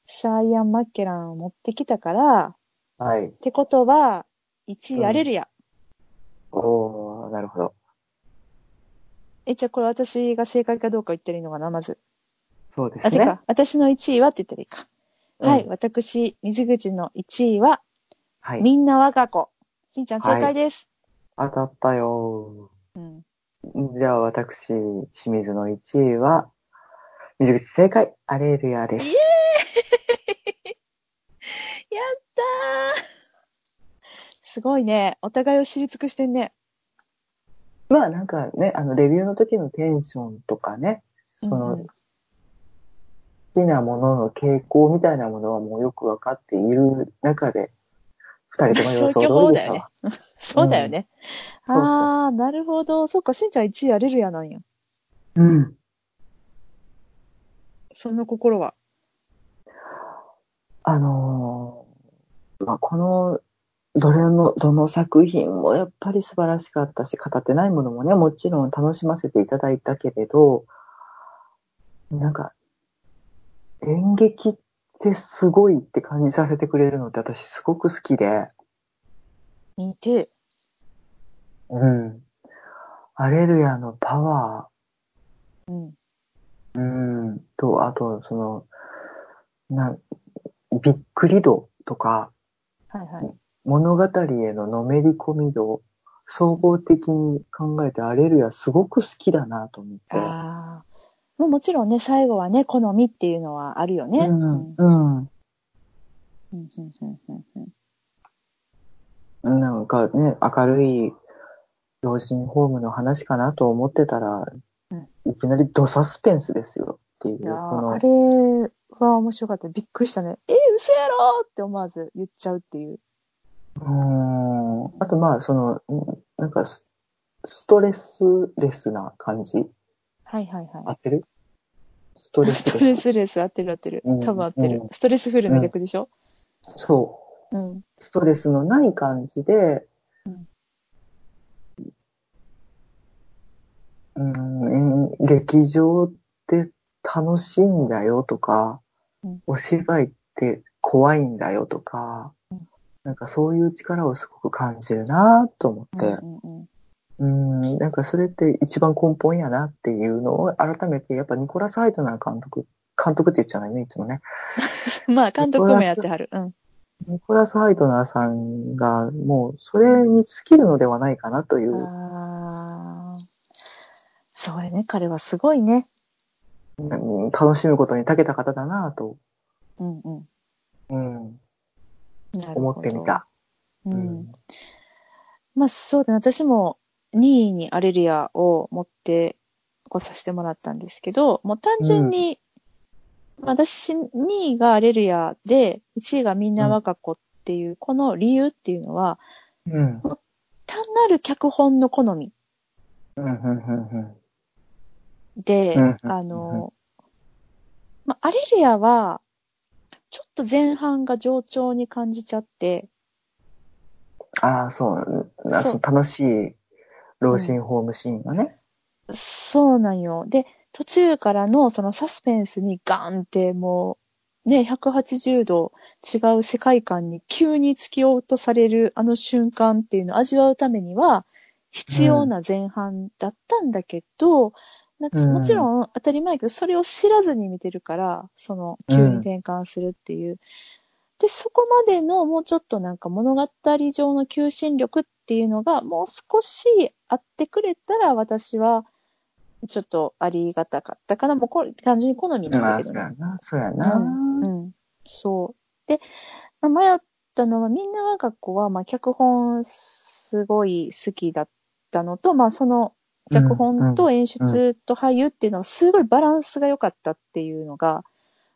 サイアン・マッケランを持ってきたから、はい。ってことは、1位うんアレルヤ。おおー、なるほど。え、じゃあこれ私が正解かどうか言ったらいいのかな、まず。あ、そうですね。てか、私の1位はって言ったらいいか。うんはい、私、水口の1位は、はい。みんな我が子。しんちゃん正解です。当たったようん。ー。じゃあ私、清水の1位は、水口正解、アレルヤです。やったーすごいね。お互いを知り尽くしてんね。まあなんかね、あの、レビューの時のテンションとかね、その、うんうん好きなものの傾向みたいなものはもうよくわかっている中で、二人とも予想通りでした。そうだよね。そうそうそうあー、なるほど。そっか、しんちゃん1位アレルヤなんや。うん。その心は？あのーまあ、この、どれの、どの作品もやっぱり素晴らしかったし、語ってないものもね、もちろん楽しませていただいたけれど、なんか、演劇ってすごいって感じさせてくれるのって私すごく好きで、見て。うん。アレルヤのパワうん。ー、うん、と、あと、その、な、びっくり度とか、はいはい。物語へののめり込み度、総合的に考えてアレルヤすごく好きだなと思って。ああ。もちろんね、最後はね、好みっていうのはあるよね。うん、うんうん。うんうんうんうんうんなんかね、明るい老人ホームの話かなと思ってたら、うんいきなりドサスペンスですよっていう、いあれは面白かった。びっくりしたね。え、嘘やろって思わず言っちゃうっていう。うーんあとまあ、その、んなんかス、ストレスレスな感じ？はいはい合はってる？ストい。レスレス。ストレスレス合ってる合ってるうん。多分合ってるう。んストレスフルの逆でしょ？そう。うん。ストレスのない感じで、うんうん、劇場って楽しいんだよとか、うんお芝居って怖いんだよとか、うんなんかそういう力をすごく感じるなと思って、うんうんなんかそれって一番根本やなっていうのを改めて、やっぱニコラス・ハイトナー監督、監督って言っちゃないね、いつもね。まあ、監督もやってはる。うん。ニコラス・ハイトナーさんがもうそれに尽きるのではないかなという、あーそうやね。彼はすごいね。うん楽しむことに長けた方だなと、うんうん。うん、思ってみた。う。うんまあそうだね。私も2位にアレルヤを持ってこさせてもらったんですけど、もう単純に、私2位がアレルヤで、1位がみんな我が子っていう、この理由っていうのは、うん。単なる脚本の好みうん、うん、うん、で、うんあの、まあ、アレルヤは、ちょっと前半が冗長に感じちゃって、ああ、そう。なそうその楽しい老人ホームシーンがね。そうなんよ。で、途中からのそのサスペンスにガンってもう、ね、180度違う世界観に急に突き落とされるあの瞬間っていうのを味わうためには、必要な前半だったんだけど、なんかうんもちろん当たり前やけど、それを知らずに見てるから、その急に転換するっていう。で、そこまでのもうちょっとなんか物語上の求心力っていうのがもう少しあってくれたら私はちょっとありがたかったかな。もうこれ単純に好みなんだけどね。そうやな。そうやな。うん。うん。そう。で、まあ、迷ったのはみんな我が子は、まあ、脚本すごい好きだったのと、まあ、その脚本と演出と俳優っていうのはすごいバランスが良かったっていうのが、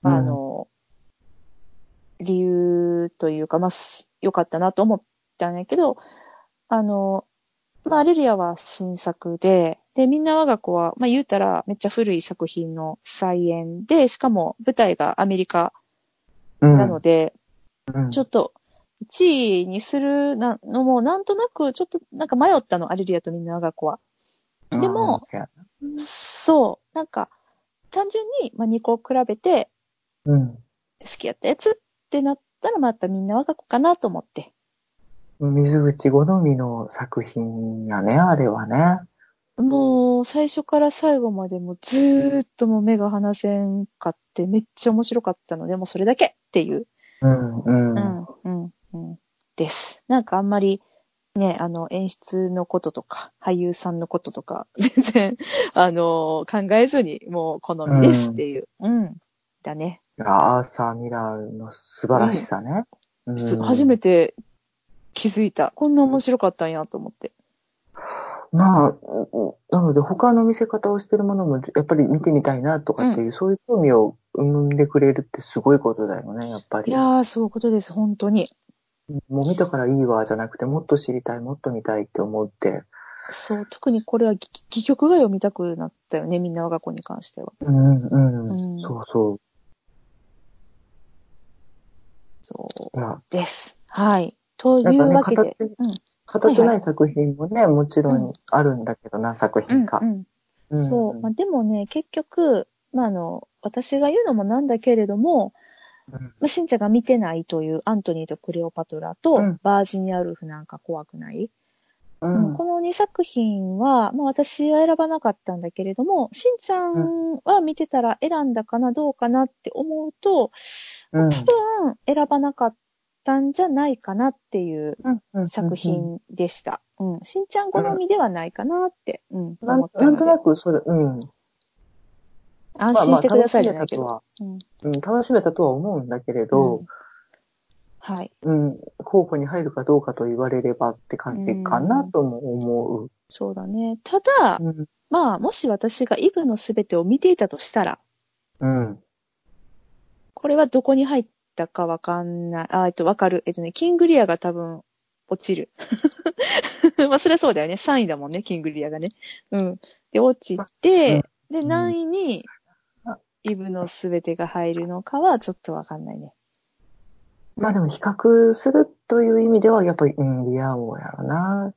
うんあの、理由というか、まあ、す良かったなと思ったんやけど、あの、まあ、アレルヤは新作で、で、みんな我が子は、まあ、言うたらめっちゃ古い作品の再演で、しかも舞台がアメリカうん。なので、うん、ちょっと、1位にするなのも、なんとなく、ちょっと、なんか迷ったの、アレルヤとみんな我が子は。でもそうやなんか、単純に、まあ、2個比べて、うん。好きやったやつってなったら、まあやっぱみんな我が子かなと思って。水口好みの作品やね、あれはね。もう、最初から最後までもうずーっともう目が離せんかって、めっちゃ面白かったので、もうそれだけっていう。うん、うん。うん、うん、うん。です。なんかあんまり、ね、あの、演出のこととか、俳優さんのこととか、全然、あの、考えずに、もう好みですっていう。うん。だね。アーサー・ミラーの素晴らしさね。うんす初めて気づいた。こんな面白かったんやと思って。まあ、うんなので他の見せ方をしてるものもやっぱり見てみたいなとかっていう、そういう興味を生んでくれるってすごいことだよね、やっぱり。いやー、そういうことです、本当に。もう見たからいいわじゃなくて、もっと知りたい、もっと見たいって思って。そう、特にこれは戯戯曲が読みたくなったよね、みんな我が子に関しては。うん、うん、うんそうそ。そういや、うです。はい。とないんかね、うわけで。形、うない作品もね、もちろんあるんだけどな、作うん品が。うん、そう。まあ、でもね、結局、まあ、あの、私が言うのもなんだけれども、うんまあ、しんちゃんが見てないというアントニーとクレオパトラと、うんバージニア・ルフなんか怖くない、ううんこの2作品は、まあ私は選ばなかったんだけれども、しんちゃんは見てたら選んだかな、どうかなって思うと、うん多分選ばなかったんじゃないかなっていううん作品でした。うん。しんちゃん好みではないかなって、うん、思った。なんとなく、それ、うん。安心してくださいじゃないけど。まあうんうん、楽しめたとは思うんだけれどうん、はい。うん、候補に入るかどうかと言われればって感じかなとも思う。そうだね。ただ、うん。まあ、もし私がイブのすべてを見ていたとしたら、うん。これはどこに入ったかわかんない。あ、えっと、わかる。えっとね、キングリアが多分落ちる。まあ、そりゃそうだよね。3位だもんね、キングリアがね。うん。で、落ちて、で、ん何位にイブのすべてが入るのかはちょっとわかんないね。まあでも比較するという意味では、やっぱり、うん、リア王やろな。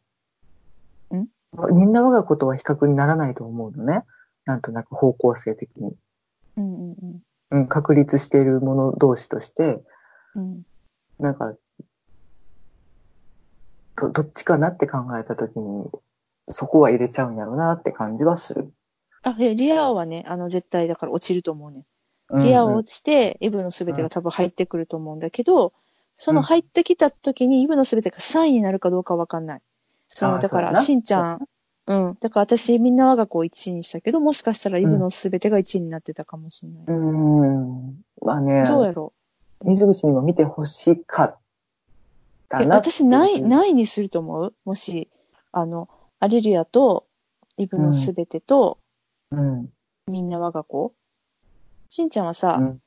ん？みんな我が子とは比較にならないと思うのね。なんとなく方向性的に。うんうんうん。うん、確立しているもの同士として、うん。なんか、ど、どっちかなって考えたときに、そこは入れちゃうんやろなって感じはする。あ、いやリア王はね、あの、絶対だから落ちると思うね。うんリア王落ちて、イブのすべてが多分入ってくると思うんだけど、その入ってきた時にイブのすべてが3位になるかどうかわかんない。その、あだから、しんちゃん、うん。だから私、みんな我が子を1位にしたけど、もしかしたらイブのすべてが1位になってたかもしれない。うん。まあね、どうやろ水口にも見てほしかったな。私、ない、ないにすると思う？もし、あの、アレルヤと、イブのすべてと、うん。みんな我が子しんちゃんはさ、うん。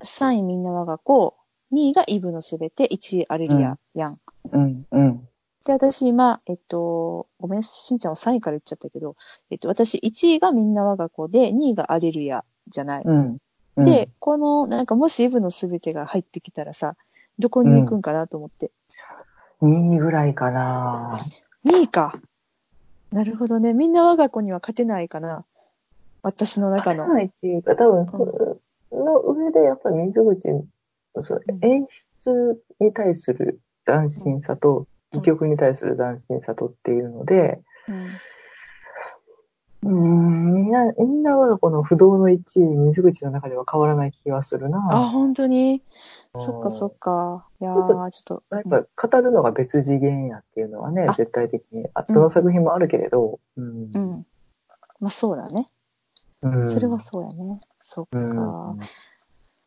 3位みんな我が子、2位がイブのすべて、1位アレルヤやん。うん。うん。で、私今、えっと、ごめん、しんちゃんは3位から言っちゃったけど、えっと、私1位がみんな我が子で、2位がアレルヤじゃない。うん。で、この、なんかもしイブのすべてが入ってきたらさ、どこに行くんかなと思って。2位ぐらいかな。2位か。なるほどね。みんな我が子には勝てないかな。私の中の。ないっていうか、多分、その上でやっぱり水口、そううん演出に対する斬新さと、うん戯曲に対する斬新さとっていうので、うんみんな、みんな我が子の不動の1位、水口の中では変わらない気がするあ、な。本当に？うんそっかそっか。いやちょっと。やっぱ語るのが別次元やっていうのはねあ、絶対的に、あ、どの作品もあるけれど、うんう。ん。まあそうだね。うんそれはそうやね。そっか。うん。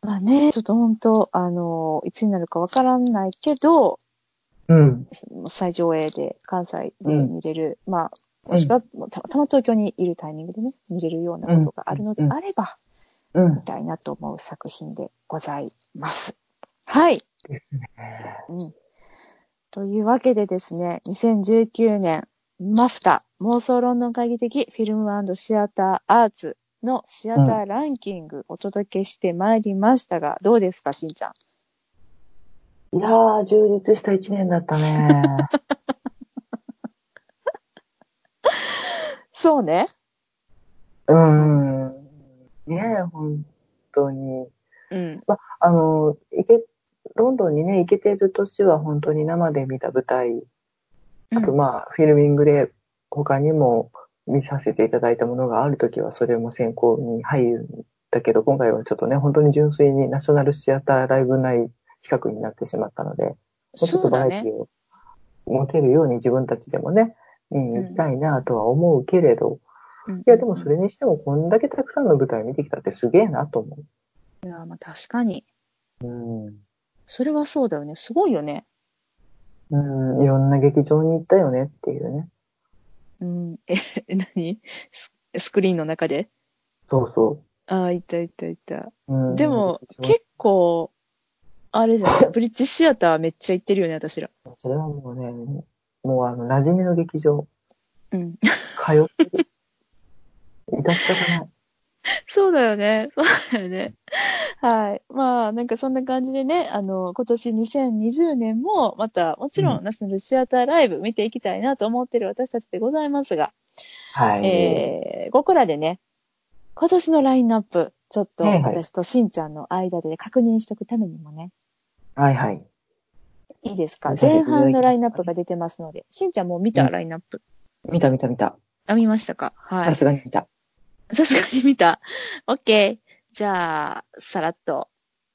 まあね、ちょっと本当あの、いつになるかわからないけど、うん。再上映で関西で見れる、まあ、もしくはたまたま東京にいるタイミングでね、見れるようなことがあるのでうんあれば、うん見。たいなと思う作品でございます。はい。ですね。うん。というわけでですね、2019年、マフタ、妄想ロンドン会議的フィルムシアターアーツのシアターランキングお届けしてまいりましたが、どうですか、しんちゃん？いやー、充実した一年だったね。そうね。うーん。ねえ、本当に。うん。あの、いけ、ロンドンにね、行けてる年は本当に生で見た舞台、あとうんまあ、フィルミングで他にも見させていただいたものがあるときはそれも選考に入るんだけど、今回はちょっとね、本当に純粋にナショナルシアターライブ内企画になってしまったので、もうちょっとバラエティ。を持てるように自分たちでもね、見に行きたいなとは思うけれど、うんいやでもそれにしてもこんだけたくさんの舞台見てきたってすげえなと思いや、まあ確かに。う。うん。それはそうだよね。すごいよね。うん、いろんな劇場に行ったよねっていうね。うん。え、何？ススクリーンの中で？そうそああ、いたいたいた。でも、結構、あれじゃん。ブリッジシアターめっちゃ行ってるよね、私ら。それはもうね、もうあの、馴染みの劇場、うん。通ってる。致し方ない。そうだよね。そうだよね。はい。まあ、なんかそんな感じでね、あの、今年2020年も、また、もちろうんん、ナショナルシアターライブ見ていきたいなと思ってる私たちでございますが、はい。えー、ここらでね、今年のラインナップ、ちょっと私としんちゃんの間で確認しとくためにもね、はいはい。いいですか？前半のラインナップが出てますので、しんちゃんもう見た、うんラインナップ。見た見た見た。あ、見ましたか？はい。さすがに見た。さすがに見た。OK。じゃあ、さらっと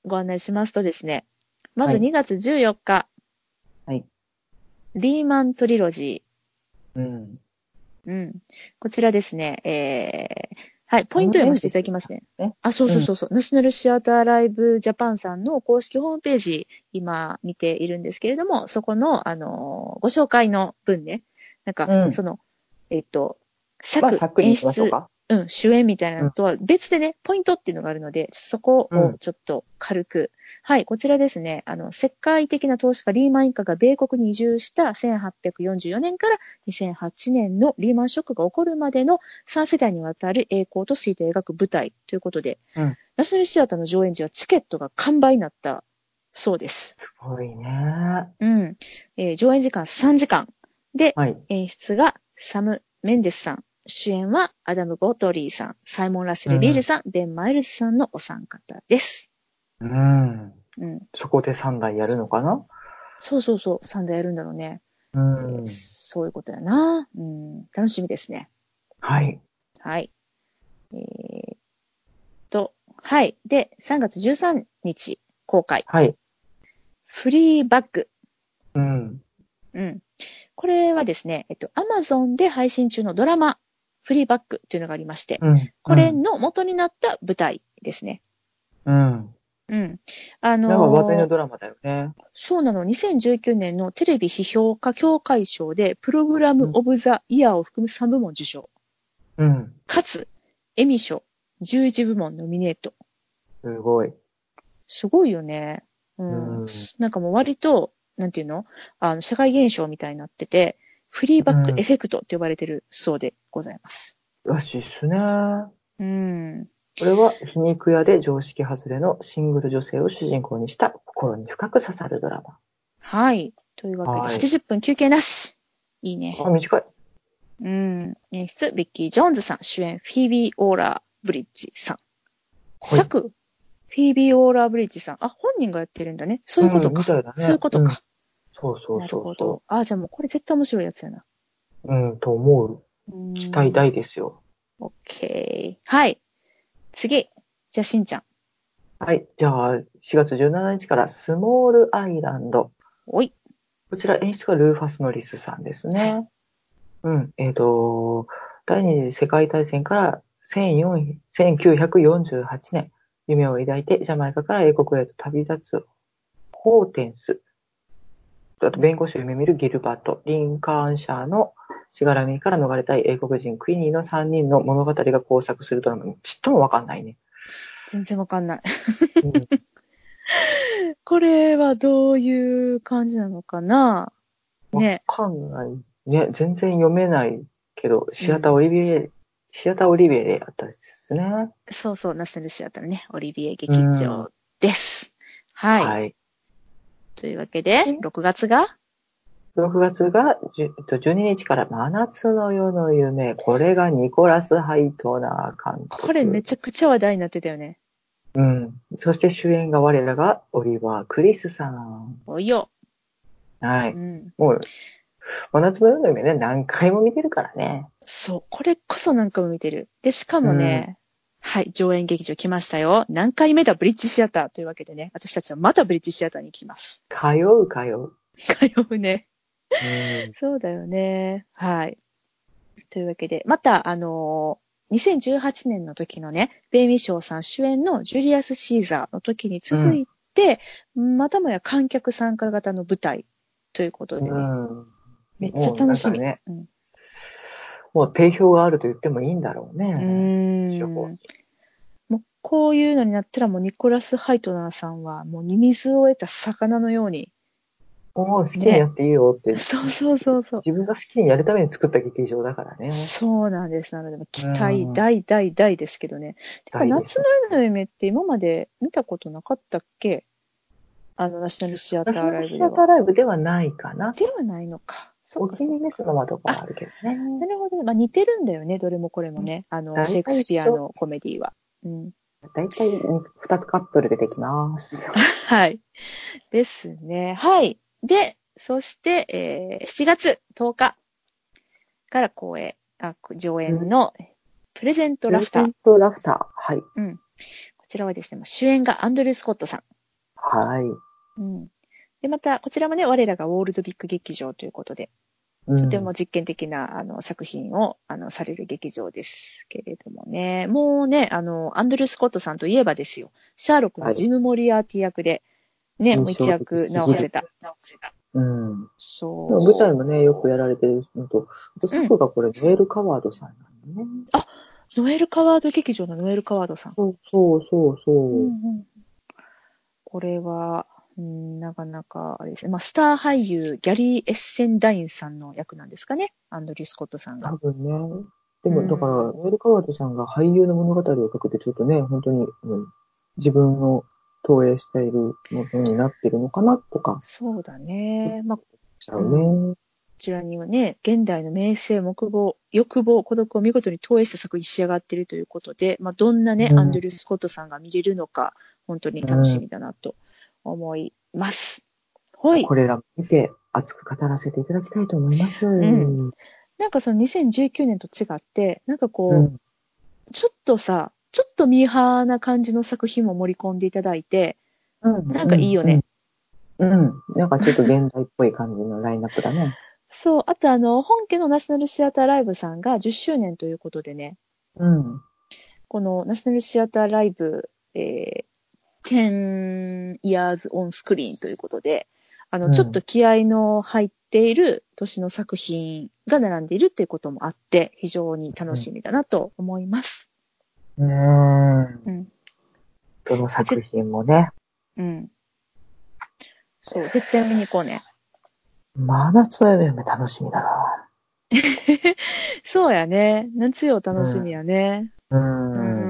ご案内しますとですね。まずはい2月14日。はい。リーマントリロジうん。ー。うん。こちらですね。えー、はい。ポイント読ませていただきますね。ねあ、そうそうそうそう、ナショナルシアターライブジャパンさんの公式ホームページ、今見ているんですけれども、そこの、あのーご紹介の文ね。なんか、うんその、えっと、まあ、作、さっくり演出、いきましょうか。うん、主演みたいなのとは別でね、ポイントっていうのがあるので、そこをちょっと軽く。はい、こちらですね。あの、世界的な投資家リーマン一家が米国に移住した1844年から2008年のリーマンショックが起こるまでの3世代にわたる栄光と衰退を描く舞台ということで、うんナショナルシアターの上演時はチケットが完売になったそうです。すごいね。うん。えー上演時間3時間。で、はい。演出がサム・メンデスさん。主演はアダム・ゴドリーさん、サイモン・ラッセル・ビールさん、ベン・マイルズさんのお三方です。うん。うん。そこで3台やるのかな？そうそうそう、3台やるんだろうね。うん。そういうことやな。うん。楽しみですね。はい。はい。えー、と、はい。で、3月13日公開。はい。フリーバッグ。うん。うん。これはですね、えっと、アマゾンで配信中のドラマ、フリーバックというのがありまして、うん。これの元になった舞台ですね。うん。うん。あのなんか話題のードラマだよね。そうなの、2019年のテレビ批評家協会賞で、プログラム・オブ・ザ・イヤーを含む3部門受賞。うん。かつ、エミ賞、11部門ノミネート。すごい。すごいよね。うん。うんなんかもう割と、なんていうの？あの、社会現象みたいになってて、フリーバックエフェクトって呼ばれてるそうでございます。らしいっすね。うん。これは皮肉屋で常識外れのシングル女性を主人公にした心に深く刺さるドラマ。はい。というわけで、はい80分休憩なし。いいね。あ、短い。うん。演出、ビッキー・ジョーンズさん。主演、フィービー・オーラー・ブリッジさん。はい作、フィービー・オーラー・ブリッジさん。あ、本人がやってるんだね。そういうことか。んみたいだね。そういうことか。んそうそうなるそうそほど。あ、じゃあもうこれ絶対面白いやつやな。う。うん、と思う。うん期待大ですよ。オッケー。はい。次。じゃあ、しんちゃん。はい。じゃあ、4月17日からスモールアイランド。おい。こちら演出がルーファス・ノリスさんですね。うん。えっ、と、第二次世界大戦から14 1948年、夢を抱いてジャマイカから英国へと旅立つホーテンス。あと、弁護士を夢見るギルバート、リンカーンシャーのしがらみから逃れたい英国人クイニーの3人の物語が交錯するドラマ。ちっともわかんないね。全然わかんない。うん これはどういう感じなのかな？ね。わかんない。ね、全然読めないけど、シアターオリビエ、シアターオリビエでやったですね。そうそう、ナショナルシアターのね、オリビエ劇場です。はい。はい。というわけで、6月が？6月がじゅえっと12日から真夏の夜の夢。これがニコラス・ハイトナー監督。これめちゃくちゃ話題になってたよね。うん。そして主演が我らがオリバー・クリスさん。おいよ。はい。うん。もう、真夏の夜の夢ね、何回も見てるからね。そう。これこそ何回も見てる。で、しかもね、はい、上演劇場来ましたよ。何回目だ？ブリッジシアターというわけでね、私たちはまたブリッジシアターに行きます。通う、通う。通うね。うん。そうだよね。はい。というわけで、また、あのー2018年の時のね、ベイミー賞さん主演のジュリアス・シーザーの時に続いて、またもや観客参加型の舞台ということでね、うん。めっちゃ楽しみ。もう定評があると言ってもいいんだろううね。ーんもうこういうのになったらもうニコラス・ハイトナーさんはもうニミズを得た魚のように。もう好きにやっていいよって、そうそうそうそう。自分が好きにやるために作った劇場だからね。そうなんです。なので、期うん待大大大ですけどね。てか、夏の夜の夢って今まで見たことなかったっけ？あの、ナショナルシアターライブでは。シアターライブではないかな。ではないのか。そうかお気。に召すのはどこもあるけどね。なるほどね。まあ似てるんだよね。どれもこれもね。あの、大体シェイクスピアのコメディは。うん。だいたい二つカップル出てきます。はい。ですね。はい。で、そして、えー7月10日から公演、あ、上演のプレゼントラフター。プレゼントラフター。はい。うん。こちらはですね、まあ主演がアンドリュー・スコットさん。はい。うん。で、また、こちらもね、我らがウォールドビッグ劇場ということで、うんとても実験的な、あの、作品を、あの、される劇場ですけれどもね。もうね、あの、アンドリュー・スコットさんといえばですよ、シャーロックのジム・モリアーティ役で、ね、もう一役直せた。うん。そう。舞台もね、よくやられてるのと、あと作がこれ、メールカワードさんなんだね。ノエル・カワード劇場のノエル・カワードさん。そうそうそうそう。これは、うん、なかなか、あれですね。まあ、スター俳優、ギャリー・エッセンダインさんの役なんですかね。アンドリュー・スコットさんが多。分ね。でも、うんだから、メールカワードさんが俳優の物語を書くってちょっとね、本当に、うん自分の投影しているものになってるのかなとか、そうだね。まあ、ちゃうね。ちらにはね、現代の名声、目望、欲望、孤独を見事に投影した作品に仕上がっているということで、まあ、どんなね、うんアンドリュー・スコットさんが見れるのか、本当に楽しみだなと思います。はい。これら見て、熱く語らせていただきたいと思います。んなんかその2019年と違って、なんかこう、うんちょっとさ、ちょっとミーハーな感じの作品も盛り込んでいただいて、うんなんかいいよね。うん。うん。なんかちょっと現代っぽい感じのラインナップだね。そう、あとあの、本家のナショナルシアターライブさんが10周年ということでね、うん。このナショナルシアターライブ、えー、10 years on screen ということで、あの、うんちょっと気合の入っている年の作品が並んでいるっていうこともあって、非常に楽しみだなと思います。うん。うん。どの作品もね、うん。そう、絶対見に行こうね。真夏の夢楽しみだな。そうやね。夏よ楽しみやね。う。うんーん。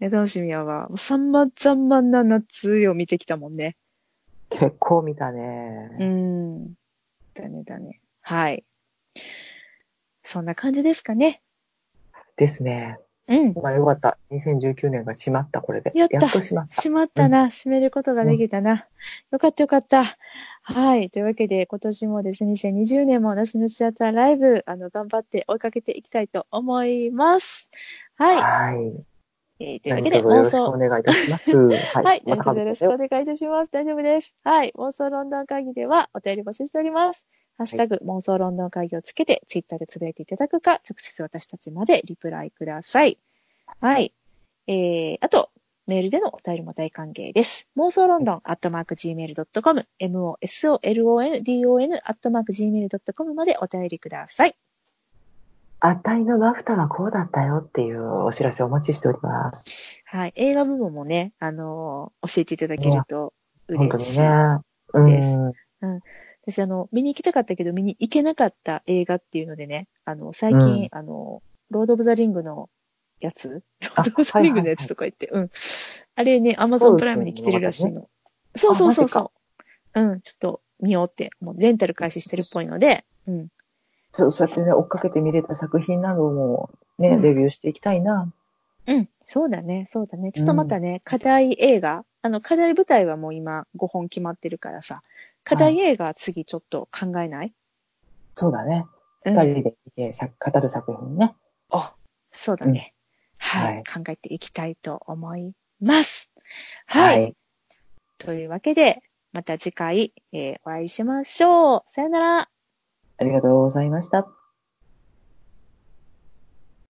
いや楽しみやわ。様々な夏を見てきたもんね。結構見たうね。ん。だねだね。はい。そんな感じですかね。ですね。うん。まあよかった。2019年が閉まった、これで。やったっと閉まった。しまったな。閉めることができたな。よかったよかった。はい。というわけで、今年もですね、2020年もナショナルシアターライブ、あの、頑張って追いかけていきたいと思います。はい。はい。えーというわけで、何卒よろしく妄想お願いいたします。ははい。といよろしくお願いいたします。大丈夫です。はい。妄想ロンドン会議ではお便り募集しております。ハッシュタグ、妄想ロンドン会議をつけて、ツイッターでつぶやいていただくか、直接私たちまでリプライください。はい。えー、あと、メールでのお便りも大歓迎です。妄想ロンドン、アットマーク gmail.com、mosolondon、アットマーク gmail.com までお便りください。あたいのマフタはこうだったよっていうお知らせお待ちしております。はい。映画部門もね、あのー教えていただけると嬉しい。にね。うん。私、あの、見に行きたかったけど、見に行けなかった映画っていうのでね、あの、最近、うんあの、ロード・オブ・ザ・リングのやつ？ロあード・オブ・ザ・リングのやつとか言って、うん。あれね、アマゾンプライムに来てるらしいの。そうそうそうそう。うん、ちょっと見ようって、もうレンタル開始してるっぽいので、うん。そうそうやってね、追っかけて見れた作品などもね、うんレビューしていきたいな。そうだね、そうだね。ちょっとまたね、課題映画、あの、課題舞台はもう今5本決まってるからさ、課題映画次ちょっと考えない、そうだね。二うん、人で見てさ語る作品ね。そうだね、はい、はい考えていきたいと思います。はい。というわけで、また次回、えーお会いしましょう。さよなら。ありがとうございました。